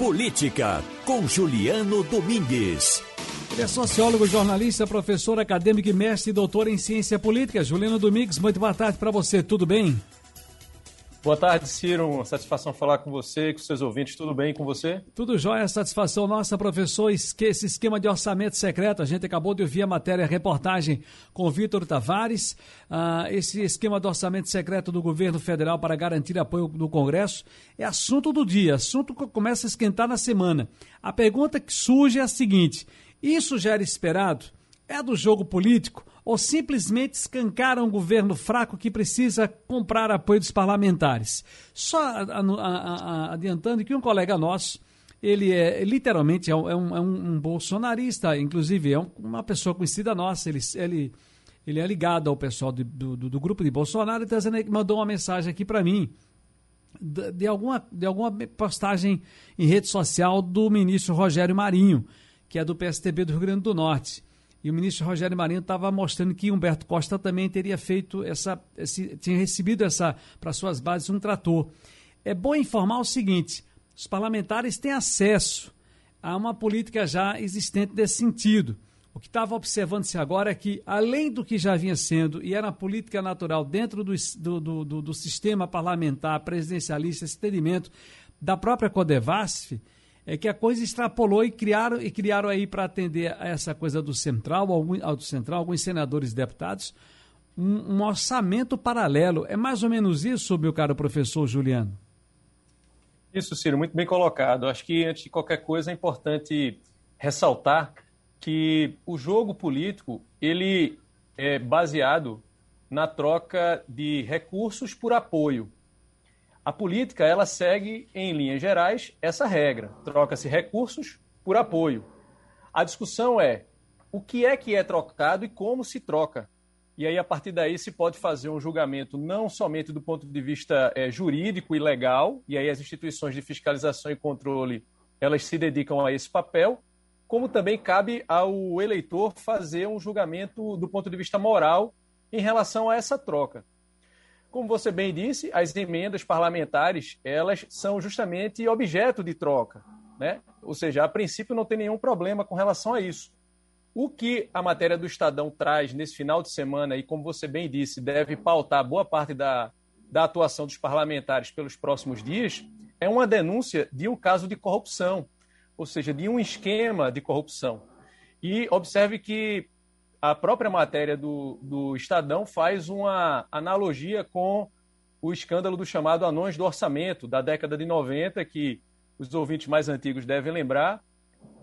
Política, com Juliano Domingues. Ele é sociólogo, jornalista, professor acadêmico e mestre e doutor em ciência política. Juliano Domingues, muito boa tarde para você, tudo bem? Boa tarde, Ciro. Satisfação falar com você com seus ouvintes. Tudo bem com você? Tudo jóia. Satisfação nossa, professor. Esse esquema de orçamento secreto, a gente acabou de ouvir a matéria, a reportagem com o Vitor Tavares. Ah, esse esquema de orçamento secreto do governo federal para garantir apoio do Congresso é assunto do dia, assunto que começa a esquentar na semana. A pergunta que surge é a seguinte: isso já era esperado? É do jogo político? ou simplesmente escancaram um governo fraco que precisa comprar apoio dos parlamentares. Só a, a, a, adiantando que um colega nosso, ele é literalmente é um, é um, é um bolsonarista, inclusive é uma pessoa conhecida nossa, ele, ele, ele é ligado ao pessoal do, do, do grupo de Bolsonaro, então mandou uma mensagem aqui para mim. De, de, alguma, de alguma postagem em rede social do ministro Rogério Marinho, que é do PSTB do Rio Grande do Norte. E o ministro Rogério Marinho estava mostrando que Humberto Costa também teria feito essa, esse, tinha recebido essa para suas bases um trator. É bom informar o seguinte: os parlamentares têm acesso a uma política já existente desse sentido. O que estava observando-se agora é que, além do que já vinha sendo, e era a política natural dentro do, do, do, do sistema parlamentar, presidencialista, esse entendimento da própria Codevasf, é que a coisa extrapolou e criaram, e criaram aí para atender a essa coisa do central, algum, ao do central, alguns senadores e deputados, um, um, orçamento paralelo. É mais ou menos isso, meu caro professor Juliano? Isso, Ciro, muito bem colocado. Acho que, antes de qualquer coisa, é importante ressaltar que o jogo político ele é baseado na troca de recursos por apoio. A política, ela segue, em linhas gerais, essa regra. Troca-se recursos por apoio. A discussão é o que é que é trocado e como se troca. E aí, a partir daí, se pode fazer um julgamento não somente do ponto de vista é, jurídico e legal, e aí as instituições de fiscalização e controle elas se dedicam a esse papel, como também cabe ao eleitor fazer um julgamento do ponto de vista moral em relação a essa troca. Como você bem disse, as emendas parlamentares, elas são justamente objeto de troca, né? Ou seja, a princípio não tem nenhum problema com relação a isso. O que a matéria do Estadão traz nesse final de semana, e como você bem disse, deve pautar boa parte da, da atuação dos parlamentares pelos próximos dias, é uma denúncia de um caso de corrupção, ou seja, de um esquema de corrupção. E observe que a própria matéria do, do Estadão faz uma analogia com o escândalo do chamado Anões do Orçamento, da década de 90, que os ouvintes mais antigos devem lembrar.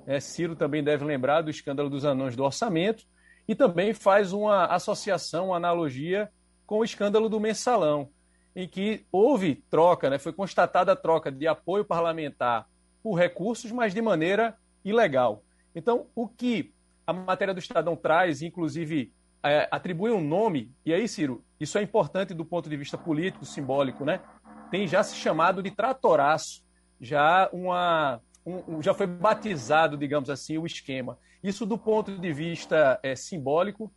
É, Ciro também deve lembrar do escândalo dos Anões do Orçamento. E também faz uma associação, uma analogia com o escândalo do Mensalão, em que houve troca, né, foi constatada a troca de apoio parlamentar por recursos, mas de maneira ilegal. Então, o que a matéria do Estadão traz, inclusive é, atribui um nome, e aí, Ciro, isso é importante do ponto de vista político, simbólico, né? Tem já se chamado de tratoraço, já uma. Um, já foi batizado, digamos assim, o esquema. Isso, do ponto de vista é, simbólico,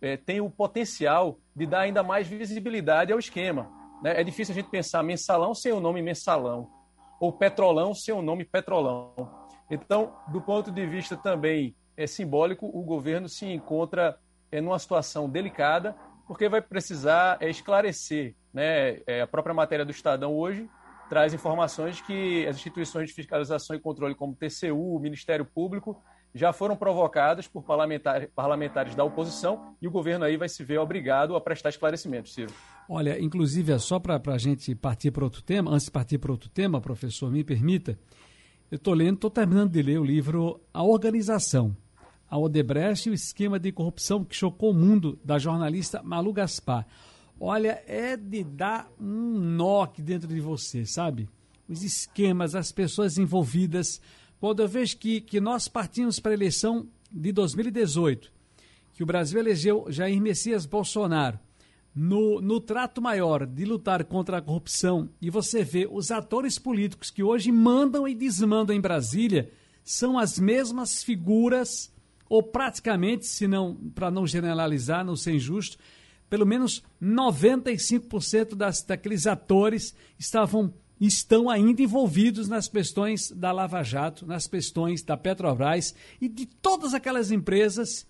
é, tem o potencial de dar ainda mais visibilidade ao esquema. Né? É difícil a gente pensar mensalão sem o nome mensalão, ou petrolão sem o nome petrolão. Então, do ponto de vista também é, simbólico, o governo se encontra é, numa situação delicada, porque vai precisar é, esclarecer. Né? É, a própria matéria do Estadão hoje traz informações que as instituições de fiscalização e controle, como TCU, o Ministério Público, já foram provocadas por parlamentares, parlamentares da oposição e o governo aí vai se ver obrigado a prestar esclarecimentos, Ciro. Olha, inclusive, é só para a gente partir para outro tema, antes de partir para outro tema, professor, me permita, eu estou lendo, estou terminando de ler o livro A Organização, a Odebrecht e o esquema de corrupção que chocou o mundo da jornalista Malu Gaspar. Olha, é de dar um nó aqui dentro de você, sabe? Os esquemas, as pessoas envolvidas. Quando eu vejo que, que nós partimos para a eleição de 2018, que o Brasil elegeu Jair Messias Bolsonaro, no, no trato maior de lutar contra a corrupção, e você vê os atores políticos que hoje mandam e desmandam em Brasília, são as mesmas figuras ou praticamente, se não, para não generalizar, não ser injusto, pelo menos 95% das, daqueles atores estavam estão ainda envolvidos nas questões da Lava Jato, nas questões da Petrobras e de todas aquelas empresas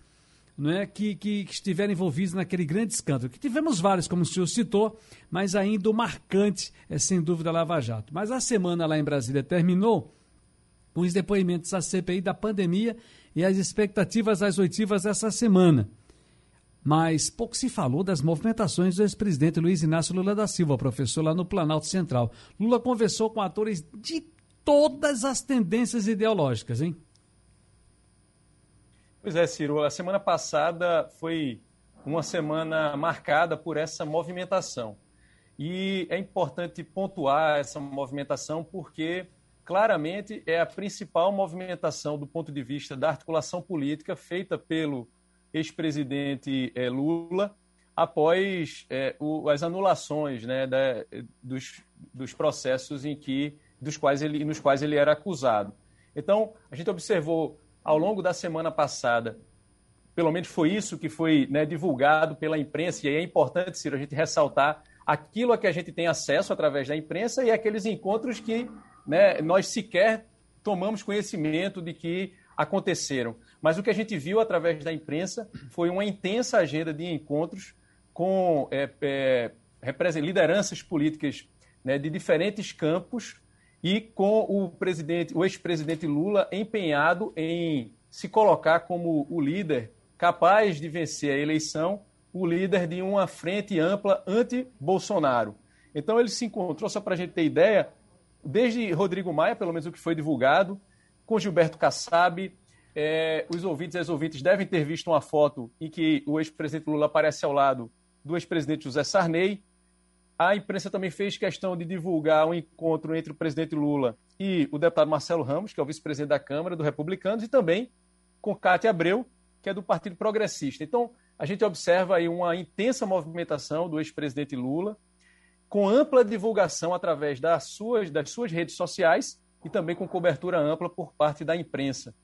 não é, que, que, que estiveram envolvidos naquele grande escândalo. Que tivemos vários, como o senhor citou, mas ainda o marcante é sem dúvida a Lava Jato. Mas a semana lá em Brasília terminou com os depoimentos da CPI da pandemia e as expectativas das oitivas dessa semana. Mas pouco se falou das movimentações do ex-presidente Luiz Inácio Lula da Silva, professor lá no Planalto Central. Lula conversou com atores de todas as tendências ideológicas, hein? Pois é, Ciro, a semana passada foi uma semana marcada por essa movimentação. E é importante pontuar essa movimentação porque claramente é a principal movimentação do ponto de vista da articulação política feita pelo ex-presidente é, Lula após é, o, as anulações né, da, dos, dos processos em que, dos quais ele, nos quais ele era acusado. Então, a gente observou ao longo da semana passada, pelo menos foi isso que foi né, divulgado pela imprensa, e aí é importante, Ciro, a gente ressaltar aquilo a que a gente tem acesso através da imprensa e aqueles encontros que né, nós sequer tomamos conhecimento de que aconteceram. Mas o que a gente viu através da imprensa foi uma intensa agenda de encontros com é, é, lideranças políticas né, de diferentes campos e com o presidente, o ex-presidente Lula empenhado em se colocar como o líder capaz de vencer a eleição, o líder de uma frente ampla anti-Bolsonaro. Então ele se encontrou, só para a gente ter ideia, desde Rodrigo Maia, pelo menos o que foi divulgado, com Gilberto Kassab. É, os ouvintes e as ouvintes devem ter visto uma foto em que o ex-presidente Lula aparece ao lado do ex-presidente José Sarney, a imprensa também fez questão de divulgar um encontro entre o presidente Lula e o deputado Marcelo Ramos, que é o vice-presidente da Câmara do Republicanos, e também com Cátia Abreu, que é do Partido Progressista. Então, a gente observa aí uma intensa movimentação do ex-presidente Lula, com ampla divulgação através das suas, das suas redes sociais e também com cobertura ampla por parte da imprensa.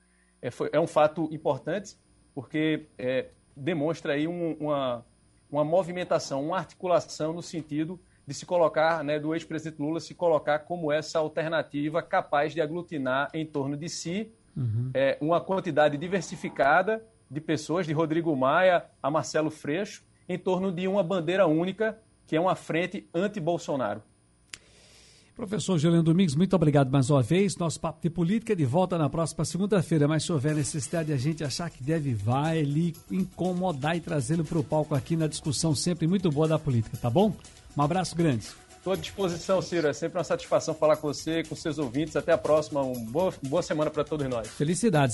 É, foi, é um fato importante, porque é, demonstra aí um, uma, uma movimentação, uma articulação no sentido de se colocar, né, do ex-presidente Lula se colocar como essa alternativa capaz de aglutinar em torno de si uhum. é, uma quantidade diversificada de pessoas, de Rodrigo Maia a Marcelo Freixo, em torno de uma bandeira única, que é uma frente anti-Bolsonaro. Professor Juliano Domingos, muito obrigado mais uma vez. Nosso papo de política é de volta na próxima segunda-feira, mas se houver necessidade de a gente achar que deve, vai lhe incomodar e trazê-lo para o palco aqui na discussão sempre muito boa da política, tá bom? Um abraço grande. Estou à disposição, Ciro. É sempre uma satisfação falar com você, com seus ouvintes. Até a próxima. Uma boa, boa semana para todos nós. Felicidades.